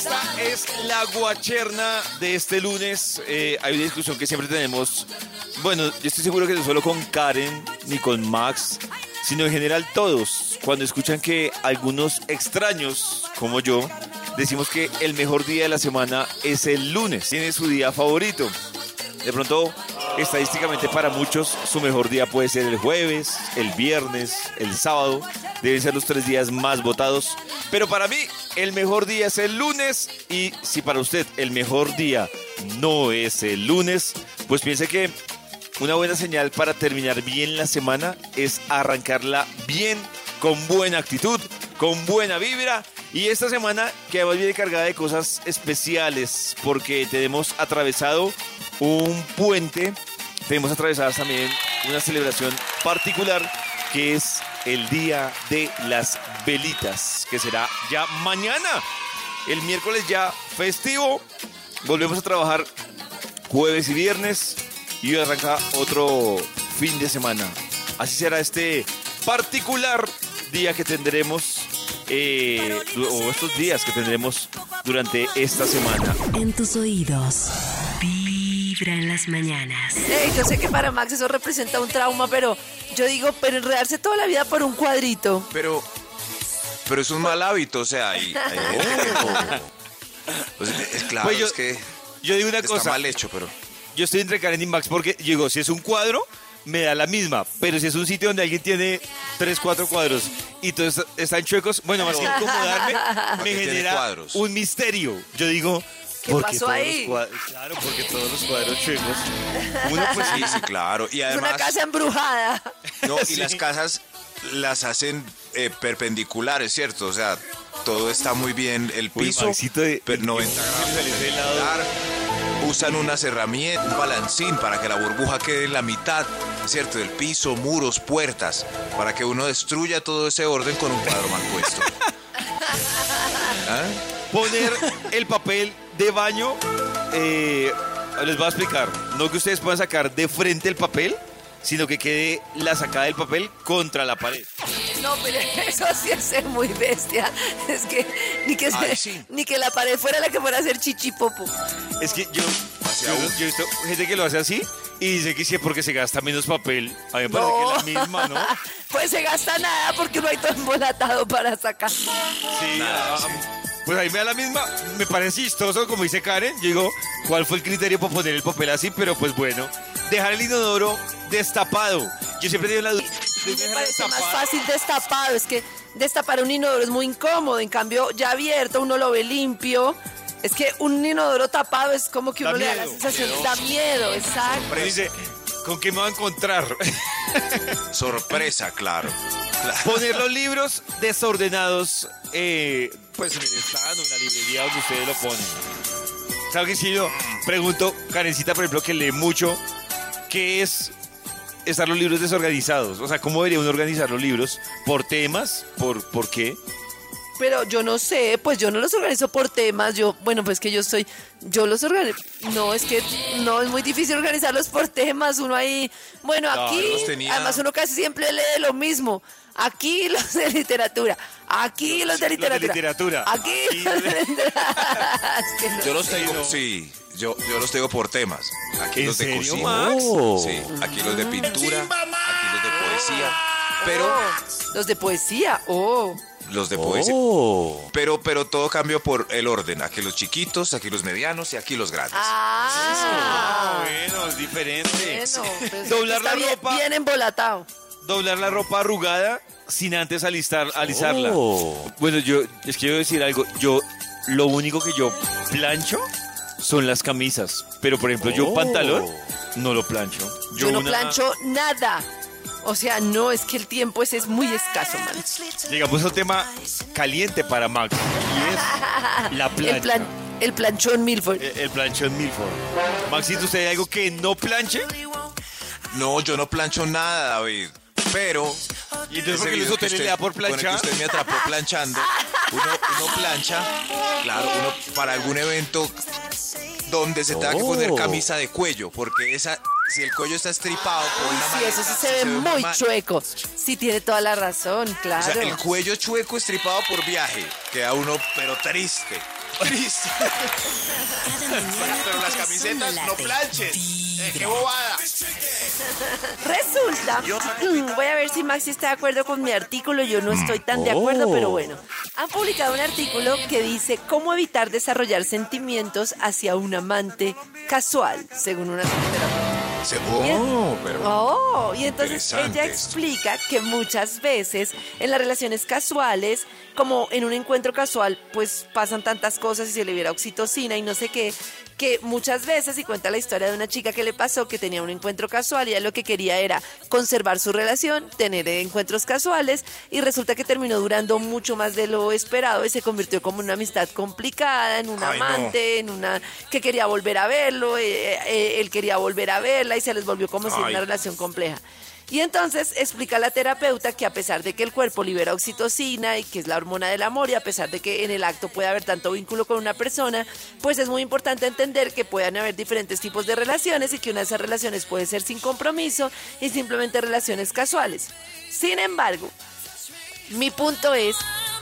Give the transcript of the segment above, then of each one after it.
Esta es la guacherna de este lunes. Eh, hay una discusión que siempre tenemos. Bueno, yo estoy seguro que no solo con Karen ni con Max, sino en general todos. Cuando escuchan que algunos extraños, como yo, decimos que el mejor día de la semana es el lunes. Tiene su día favorito. De pronto, estadísticamente para muchos, su mejor día puede ser el jueves, el viernes, el sábado. Deben ser los tres días más votados. Pero para mí, el mejor día es el lunes. Y si para usted el mejor día no es el lunes, pues piense que una buena señal para terminar bien la semana es arrancarla bien, con buena actitud, con buena vibra. Y esta semana que además viene cargada de cosas especiales, porque tenemos atravesado un puente, tenemos atravesadas también una celebración particular que es el Día de las Velitas, que será ya mañana. El miércoles ya festivo. Volvemos a trabajar jueves y viernes y arranca otro fin de semana. Así será este particular día que tendremos, eh, o estos días que tendremos durante esta semana. En tus oídos, Vibra en las mañanas. Yo sé que para Max eso representa un trauma, pero yo digo, pero enredarse toda la vida por un cuadrito. Pero, pero es un mal hábito, o sea, no- Pues, es claro, Pues yo- es que Yo digo una está cosa, mal hecho, pero yo estoy entre Karen y Max porque yo digo, si es un cuadro, me da la misma, pero si es un sitio donde alguien tiene tres, cuatro cuadros y todos están chuecos, bueno, más que incomodarme, me genera un misterio. Yo digo, ¿Qué ¿por pasó ahí? cuadros- Claro, porque todos los cuadros chuecos. Uno pues sí, sí, claro. Y Es una además, casa embrujada. no, y Sí. las casas las hacen eh, perpendiculares, ¿cierto? O sea, todo está muy bien, el Uy, piso, Maxito, de- pero 90 grados. de ese lado. Dar, Usan unas herramientas, un balancín para que la burbuja quede en la mitad, ¿cierto? Del piso, muros, puertas, para que uno destruya todo ese orden con un cuadro mal puesto. ¿Ah? poner el papel de baño, eh, les voy a explicar, no que ustedes puedan sacar de frente el papel, sino que quede la sacada del papel contra la pared. No, pero eso sí es ser muy bestia. Es que ni que, se- Ay, sí. ni que la pared fuera la que fuera a hacer chichipopo. Es que yo, he visto gente que lo hace así y dice que sí es porque se gasta menos papel. A mí me parece No. que es la misma, ¿no? Pues se gasta nada porque no hay todo embolatado para sacar. Sí, ah, pues ahí me da la misma. Me parece chistoso, como dice Karen. Yo digo, ¿cuál fue el criterio para poner el papel así? Pero pues bueno, dejar el inodoro destapado. Yo siempre tengo la duda. Me parece más fácil destapado. Es que destapar un inodoro es muy incómodo. En cambio, ya abierto, uno lo ve limpio Es que un inodoro tapado es como que Da uno le da miedo. la sensación, da miedo, exacto. Pero dice, ¿con qué me va a encontrar? Sorpresa, claro. Claro. Poner los libros desordenados, eh, pues en el stand o en la librería donde ustedes lo ponen. ¿Sabes que si yo pregunto, Karencita, por ejemplo, que lee mucho, ¿qué es estar los libros desorganizados? O sea, ¿cómo debería uno organizar los libros? ¿Por temas? ¿Por, por qué? Pero yo no sé, pues yo no los organizo por temas, yo, bueno, pues que yo estoy, yo los organizo, no, es que no, es muy difícil organizarlos por temas, uno ahí, bueno, Claro, aquí, además uno casi siempre lee lo mismo, aquí los de literatura, aquí los de Los de literatura, literatura, aquí aquí los de literatura. Yo los tengo, sí, yo, yo los tengo por temas. Aquí ¿En los de serio, cocina. Max? Sí, aquí los de pintura, aquí los de poesía. Pero Los de poesía, oh, los de poesía. Oh. Pero, pero todo cambió por el orden. Aquí los chiquitos, aquí los medianos y aquí los grandes. ah, bueno, es diferente. bueno, pues, Doblar está la bien, ropa. bien embolatado. Doblar la ropa arrugada sin antes alistar, alisarla. Bueno, yo les quiero decir algo. Yo, lo único que yo plancho son las camisas. Pero, por ejemplo, yo pantalón no lo plancho. Yo, no una- plancho nada. O sea, no, es que el tiempo ese es muy escaso, man. Llegamos a un tema caliente para Max. Y es la plancha. El, plan, el planchón Milford. El, el planchón Milford. Maxito, ¿usted hay algo que no planche? No, yo no plancho nada, David. Pero. ¿Y entonces ese por qué Luis video que Hotel le usted- da por Con el que planchar? usted me atrapó planchando. Uno, uno plancha, claro, uno para algún evento donde se tenga que poner camisa de cuello, porque esa, si el cuello está estripado por una Sí, maleta, eso sí se ve muy mal. chueco. Sí, tiene toda la razón, O claro. sea, el cuello chueco estripado por viaje, queda uno, pero triste. Triste. pero las camisetas no planches. ¡Qué bobada! Resulta, mm, voy a ver si Maxi está de acuerdo con mi artículo, yo no estoy tan de acuerdo, pero bueno. Han publicado un artículo que dice cómo evitar desarrollar sentimientos hacia un amante casual, según una oh, pero Oh, y entonces ella esto. explica que muchas veces en las relaciones casuales, como en un encuentro casual, pues pasan tantas cosas y se le viera oxitocina y no sé qué, que muchas veces, y cuenta la historia de una chica que le pasó que tenía un encuentro casual y ella lo que quería era conservar su relación, tener encuentros casuales y resulta que terminó durando mucho más de lo esperado y se convirtió como en una amistad complicada, en un Ay, no. amante, en una que quería volver a verlo, eh, eh, él quería volver a verla y se les volvió como si Ay. una relación compleja. Y entonces explica la terapeuta que a pesar de que el cuerpo libera oxitocina y que es la hormona del amor y a pesar de que en el acto puede haber tanto vínculo con una persona, pues es muy importante entender que pueden haber diferentes tipos de relaciones y que una de esas relaciones puede ser sin compromiso y simplemente relaciones casuales. Sin embargo, mi punto es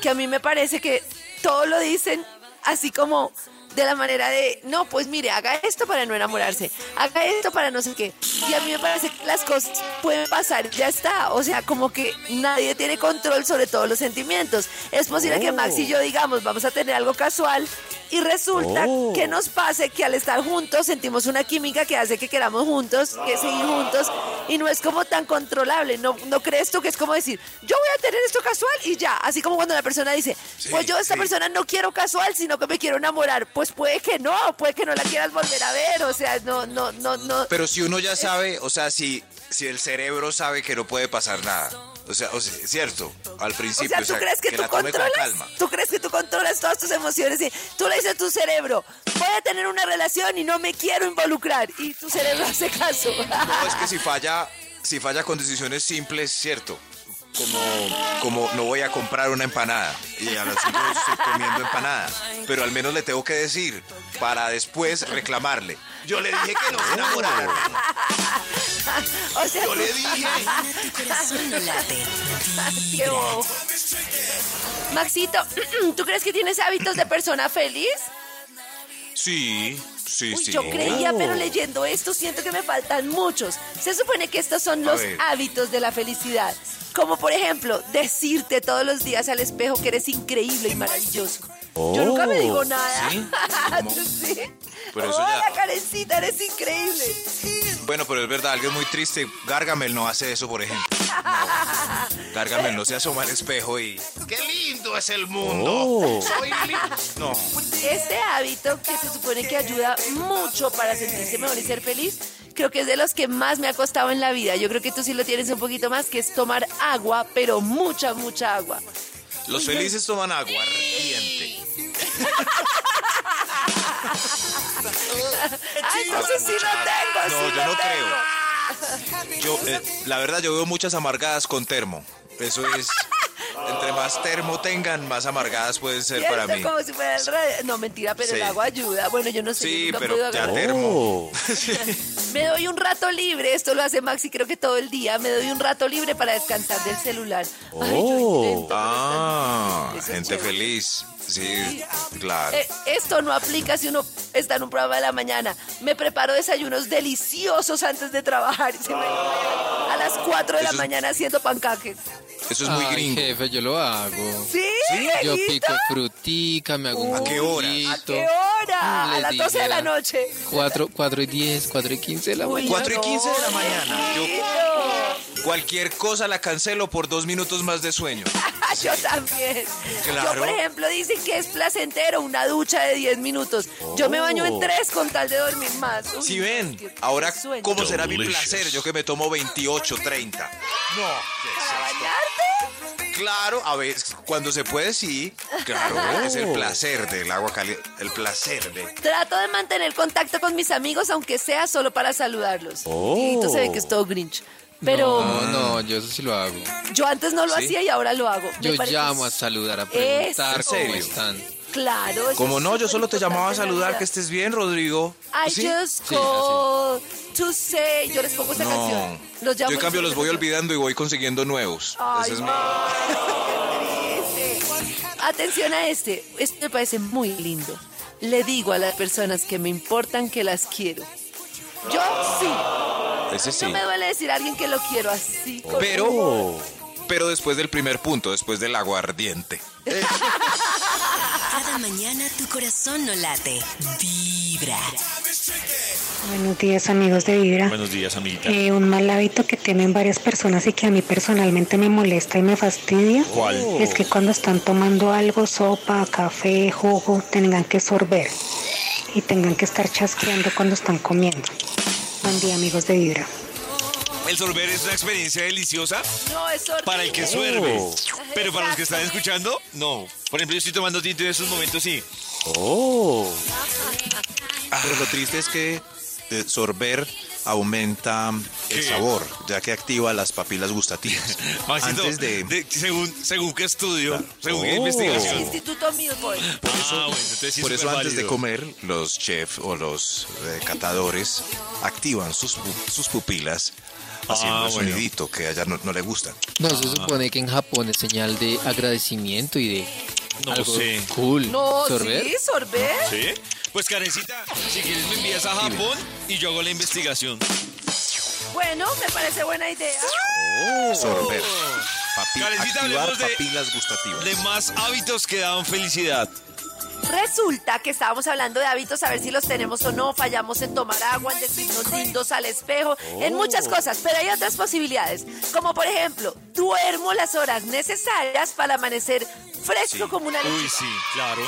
que a mí me parece que todo lo dicen así como de la manera de, no, pues mire, haga esto para no enamorarse, haga esto para no sé qué. Y a mí me parece que las cosas pueden pasar, ya está. O sea, como que nadie tiene control sobre todos los sentimientos. Es posible que Max y yo digamos, vamos a tener algo casual y resulta que nos pase que al estar juntos sentimos una química que hace que queramos juntos, que seguir juntos y no es como tan controlable. ¿No, no crees tú que es como decir, yo voy a tener esto casual y ya? Así como cuando la persona dice, pues yo esta sí. persona no quiero casual, sino que me quiero enamorar. Pues puede que no, puede que no la quieras volver a ver. O sea, no, no, no, no. Pero si uno ya sabe, o sea, si, si el cerebro sabe que no puede pasar nada. O sea, o sea, cierto, al O principio. sea, ¿tú crees que, tú controlas? calma. ¿Tú crees que tú controlas todas tus emociones? Y tú le dices a tu cerebro, voy a tener una relación y no me quiero involucrar. Y tu cerebro hace caso. No, es que si falla, si falla con decisiones simples, cierto. Como, como no voy a comprar una empanada y a las cinco minutos estoy comiendo empanada. Pero al menos le tengo que decir para después reclamarle. Yo le dije que no se enamorara. o sea, Yo le dije. Qué bobo. Maxito, ¿tú crees que tienes hábitos de persona feliz? Sí, sí, Uy, sí. yo creía, pero leyendo esto siento que me faltan muchos. Se supone que estos son los hábitos de la felicidad. Como por ejemplo, decirte todos los días al espejo que eres increíble y maravilloso. Yo nunca me digo nada. ¿Sí? ¿Tú sí? Pero eso Hola, ya. Karencita, eres increíble. Bueno, pero es verdad, algo muy triste. Gargamel no hace eso, por ejemplo. No. Gargamel no se asoma al espejo y. ¡Qué lindo es el mundo! Oh. Soy No. Este hábito que se supone que ayuda mucho para sentirse mejor y ser feliz, creo que es de los que más me ha costado en la vida. Yo creo que tú sí lo tienes un poquito más, que es tomar agua, pero mucha, mucha agua. Los felices toman agua ardiente. Ay, entonces sí lo tengo, No, sí yo lo no tengo. Yo, eh, la verdad, yo veo muchas amargadas con termo. Eso es. Entre más termo tengan, más amargadas pueden ser para mí. Como si fuera el radio. No, mentira, pero el Sí. agua ayuda. Bueno, yo no sé. Sí, pero ya termo. Oh. Me doy un rato libre, esto lo hace Maxi creo que todo el día, me doy un rato libre para descansar del celular. Ay, yo Oh. intento, Ah, gente chévere. feliz. Sí, claro. Eh, esto no aplica si uno está en un programa de la mañana. Me preparo desayunos deliciosos antes de trabajar. y se me- a las 4 de la es- mañana haciendo pancaques. Eso es muy Ay, gringo. jefe, yo lo hago. ¿Sí? Yo Dieguito? pico frutica, me hago un ¿A qué hora? ¿A qué hora? Les A las 12 de la noche. 4, 4 y 10, 4 y 15 de la mañana. 4 y no, 15 de la mañana. Yo cualquier cosa la cancelo por dos minutos más de sueño. Yo también. Claro. Yo, por ejemplo, dicen que es placentero una ducha de 10 minutos. Yo me baño en 3 con tal de dormir más. Si no, ven, ahora cómo será mi Delicious. placer, yo que me tomo 28, 30. No. Claro, a ver, cuando se puede sí, claro, es el placer del agua caliente, el placer de Trato de mantener contacto con mis amigos, aunque sea solo para saludarlos. Oh. Y se ve que es todo Grinch. Pero No, no, yo eso sí lo hago. yo antes no lo ¿Sí? hacía y ahora lo hago. Yo llamo a saludar, a preguntar cómo están. Claro. Como no, yo solo te llamaba a saludar que estés bien, Rodrigo. I ¿Sí? just Sí, call to say. Yo les pongo esa No, canción. Los llamo yo en cambio los voy olvidando y voy consiguiendo nuevos. Ay, Ese es mi-. Atención a este. Esto me parece muy lindo. Le digo a las personas que me importan que las quiero. Yo sí. ese sí. No me duele decir a alguien que lo quiero así. Pero, pero después del primer punto, después del aguardiente. Cada mañana tu corazón no late, vibra. Buenos días amigos de Vibra. Buenos días, amiguita. Eh, un mal hábito que tienen varias personas y que a mí personalmente me molesta y me fastidia ¿Cuál? es que cuando están tomando algo, sopa, café, jugo, tengan que sorber y tengan que estar chasqueando cuando están comiendo. Buen día amigos de Vibra. El sorber es una experiencia deliciosa No, es horrible. para el que suerve. Pero para los que están escuchando, no. Por ejemplo, yo estoy tomando tinto en estos momentos sí. Oh. Pero lo triste es que eh, sorber aumenta el sabor, ya que activa las papilas gustativas. Maxito, Antes de... de- según, según qué estudio, según qué Oh. investigación. Instituto Milford. Ah, bueno, entonces sí Por es eso antes de comer, los chefs o los eh, catadores activan sus, pu- sus pupilas haciendo Ah, bueno. sonidito que a ella no, no le gusta. No, se supone que en Japón es señal de agradecimiento y de No algo sé. cool. No, ¿Sorber? sí, sorber. ¿Sí? Pues Karencita, si quieres me envías a Japón y yo hago la investigación. Bueno, me parece buena idea. Sorber. Papi- Karencita, hablemos de- papilas gustativas. De más hábitos que dan felicidad. Resulta que estábamos hablando de hábitos, a ver si los tenemos o no, fallamos en tomar agua, en decirnos lindos al espejo, en muchas cosas, pero hay otras posibilidades, como por ejemplo, duermo las horas necesarias para amanecer fresco como una Uy, lechuga. sí, claro.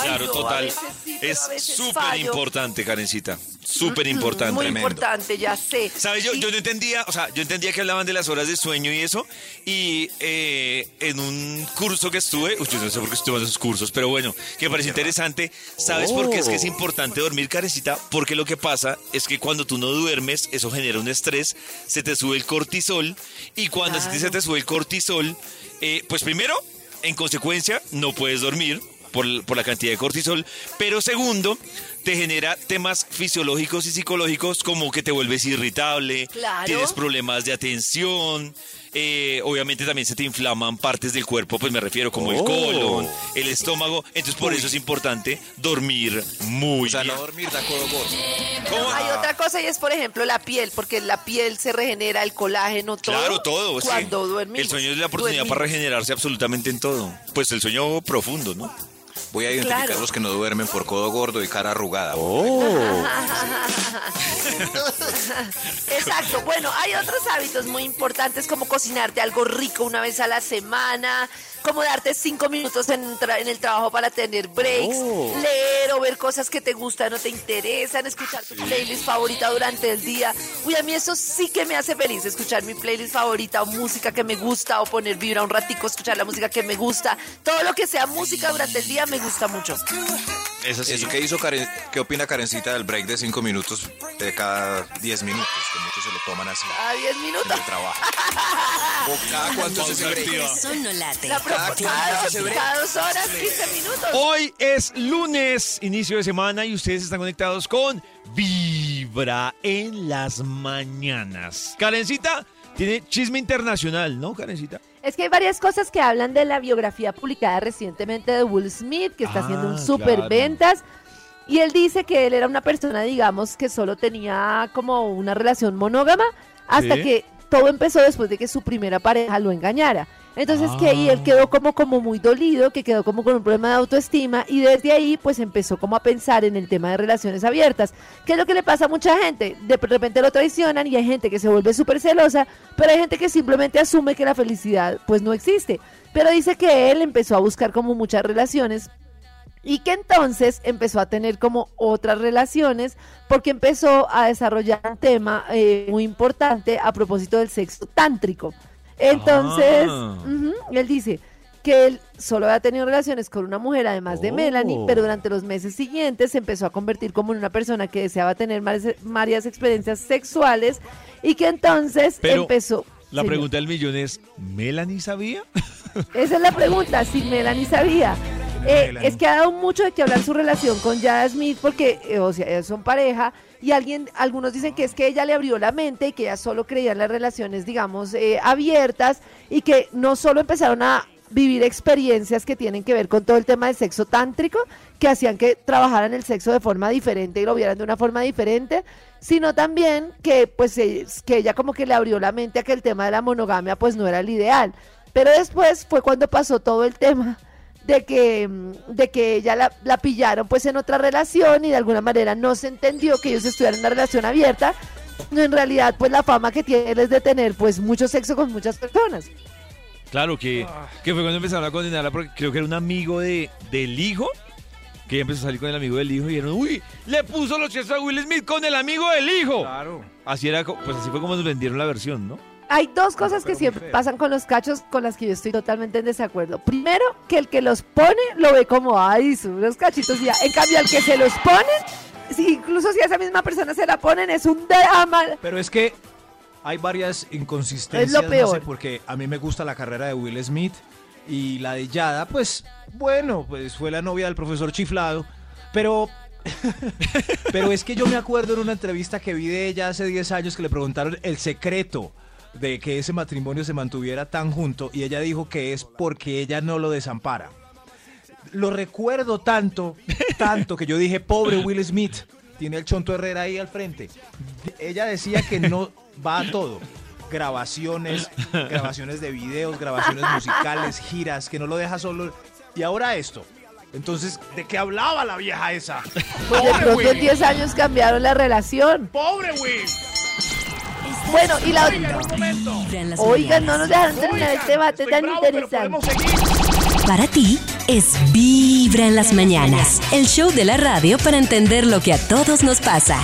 Ay, Claro, total. sí, es súper importante, Karencita. Súper importante. Muy Tremendo. importante, ya sé. ¿Sabes? Yo, yo no entendía, o sea, yo entendía que hablaban de las horas de sueño y eso, y eh, en un curso que estuve, uy, yo no sé por qué estuve en esos cursos, pero bueno, que me pareció interesante. ¿Sabes por qué es que es importante dormir, carecita? Porque lo que pasa es que cuando tú no duermes, eso genera un estrés, se te sube el cortisol, y cuando se te sube el cortisol, eh, pues primero, en consecuencia, no puedes dormir. Por, por la cantidad de cortisol, pero segundo, te genera temas fisiológicos y psicológicos como que te vuelves irritable, Claro. tienes problemas de atención, eh, obviamente también se te inflaman partes del cuerpo, pues me refiero como el colon, el estómago, entonces por eso es importante dormir muy O sea, bien. no dormir codo gordo. ¿Cómo? Hay otra cosa y es, por ejemplo, la piel, porque la piel se regenera, el colágeno, todo. Claro, todo. sí. Cuando duermimos. El sueño es la oportunidad para regenerarse absolutamente en todo. Pues el sueño profundo, ¿no? Voy a identificar Claro. los que no duermen por codo gordo y cara arrugada. Exacto. Bueno, hay otros hábitos muy importantes como cocinarte algo rico una vez a la semana, como darte cinco minutos en, tra- en el trabajo para tener breaks, leer o ver cosas que te gustan o te interesan, escuchar tu playlist favorita durante el día. Uy, a mí eso sí que me hace feliz, escuchar mi playlist favorita o música que me gusta o poner vibra un ratico, escuchar la música que me gusta. Todo lo que sea música durante el día me gusta mucho. Es así. Eso que hizo Karen, ¿qué opina Karencita del break de cinco minutos de cada 10 minutos? Que muchos se lo toman así A 10 en minutos. el trabajo. ¿O cada cuánto es ese break? Eso no late. La Cada cada ese break. cada dos horas, 15 minutos. Hoy es lunes, inicio de semana, y ustedes están conectados con Vibra en las mañanas. Karencita tiene chisme internacional, ¿no, Karencita? Es que hay varias cosas que hablan de la biografía publicada recientemente de Will Smith, que está Ah, haciendo un super claro. ventas. Y él dice que él era una persona, digamos, que solo tenía como una relación monógama, hasta Sí. que todo empezó después de que su primera pareja lo engañara. Entonces que ahí Ah. él quedó como, como muy dolido, que quedó como con un problema de autoestima y desde ahí pues empezó como a pensar en el tema de relaciones abiertas. ¿Qué es lo que le pasa a mucha gente? De repente lo traicionan y hay gente que se vuelve súper celosa, pero hay gente que simplemente asume que la felicidad pues no existe. Pero dice que él empezó a buscar como muchas relaciones y que entonces empezó a tener como otras relaciones porque empezó a desarrollar un tema eh, muy importante a propósito del sexo tántrico. Entonces, Ah. él dice que él solo había tenido relaciones con una mujer además de Oh. Melanie, pero durante los meses siguientes se empezó a convertir como en una persona que deseaba tener varias, varias experiencias sexuales y que entonces Pero empezó... La Señor. pregunta del millón es, ¿Melanie sabía? Esa es la pregunta, si Melanie sabía. Eh, es que ha dado mucho de que hablar su relación con Jada Smith porque, eh, o sea, son pareja y alguien, algunos dicen que es que ella le abrió la mente y que ella solo creía en las relaciones, digamos, eh, abiertas y que no solo empezaron a vivir experiencias que tienen que ver con todo el tema del sexo tántrico, que hacían que trabajaran el sexo de forma diferente y lo vieran de una forma diferente, sino también que pues que ella como que le abrió la mente a que el tema de la monogamia pues no era el ideal. Pero después fue cuando pasó todo el tema de que, mm, de que ella la, la pillaron pues en otra relación y de alguna manera no se entendió que ellos estuvieran en una relación abierta. No, en realidad pues la fama que tiene él es de tener pues mucho sexo con muchas personas. Claro que, que fue cuando empezaron a condenarla porque creo que era un amigo de, del hijo. Que ella empezó a salir con el amigo del hijo y dijeron, uy, le puso los chetos a Will Smith con el amigo del hijo. Claro. Así era, pues así fue como nos vendieron la versión, ¿no? Hay dos cosas que siempre pasan con los cachos con las que yo estoy totalmente en desacuerdo. Primero, que el que los pone lo ve como, ay, son unos cachitos y ya. En cambio, al que se los ponen, si, incluso si a esa misma persona se la ponen, es un drama. Pero es que hay varias inconsistencias. Es lo no peor. sé, porque a mí me gusta la carrera de Will Smith y la de Yada, pues bueno, pues fue la novia del profesor chiflado. Pero. pero es que yo me acuerdo en una entrevista que vi de ella hace 10 años que le preguntaron el secreto de que ese matrimonio se mantuviera tan junto y ella dijo que es porque ella no lo desampara. Lo recuerdo tanto, tanto que yo dije, pobre Will Smith, tiene el Chonto Herrera ahí al frente. Ella decía que no va a todo. Grabaciones, grabaciones de videos, grabaciones musicales, giras, que no lo deja solo. Y ahora esto. Entonces, ¿de qué hablaba la vieja esa? Pues de pronto en 10 años cambiaron la relación. ¡Pobre Will! Bueno, y la en las Oigan, no nos dejaron terminar este debate tan interesante. Para ti es Vibra en las mañanas, el show de la radio para entender lo que a todos nos pasa.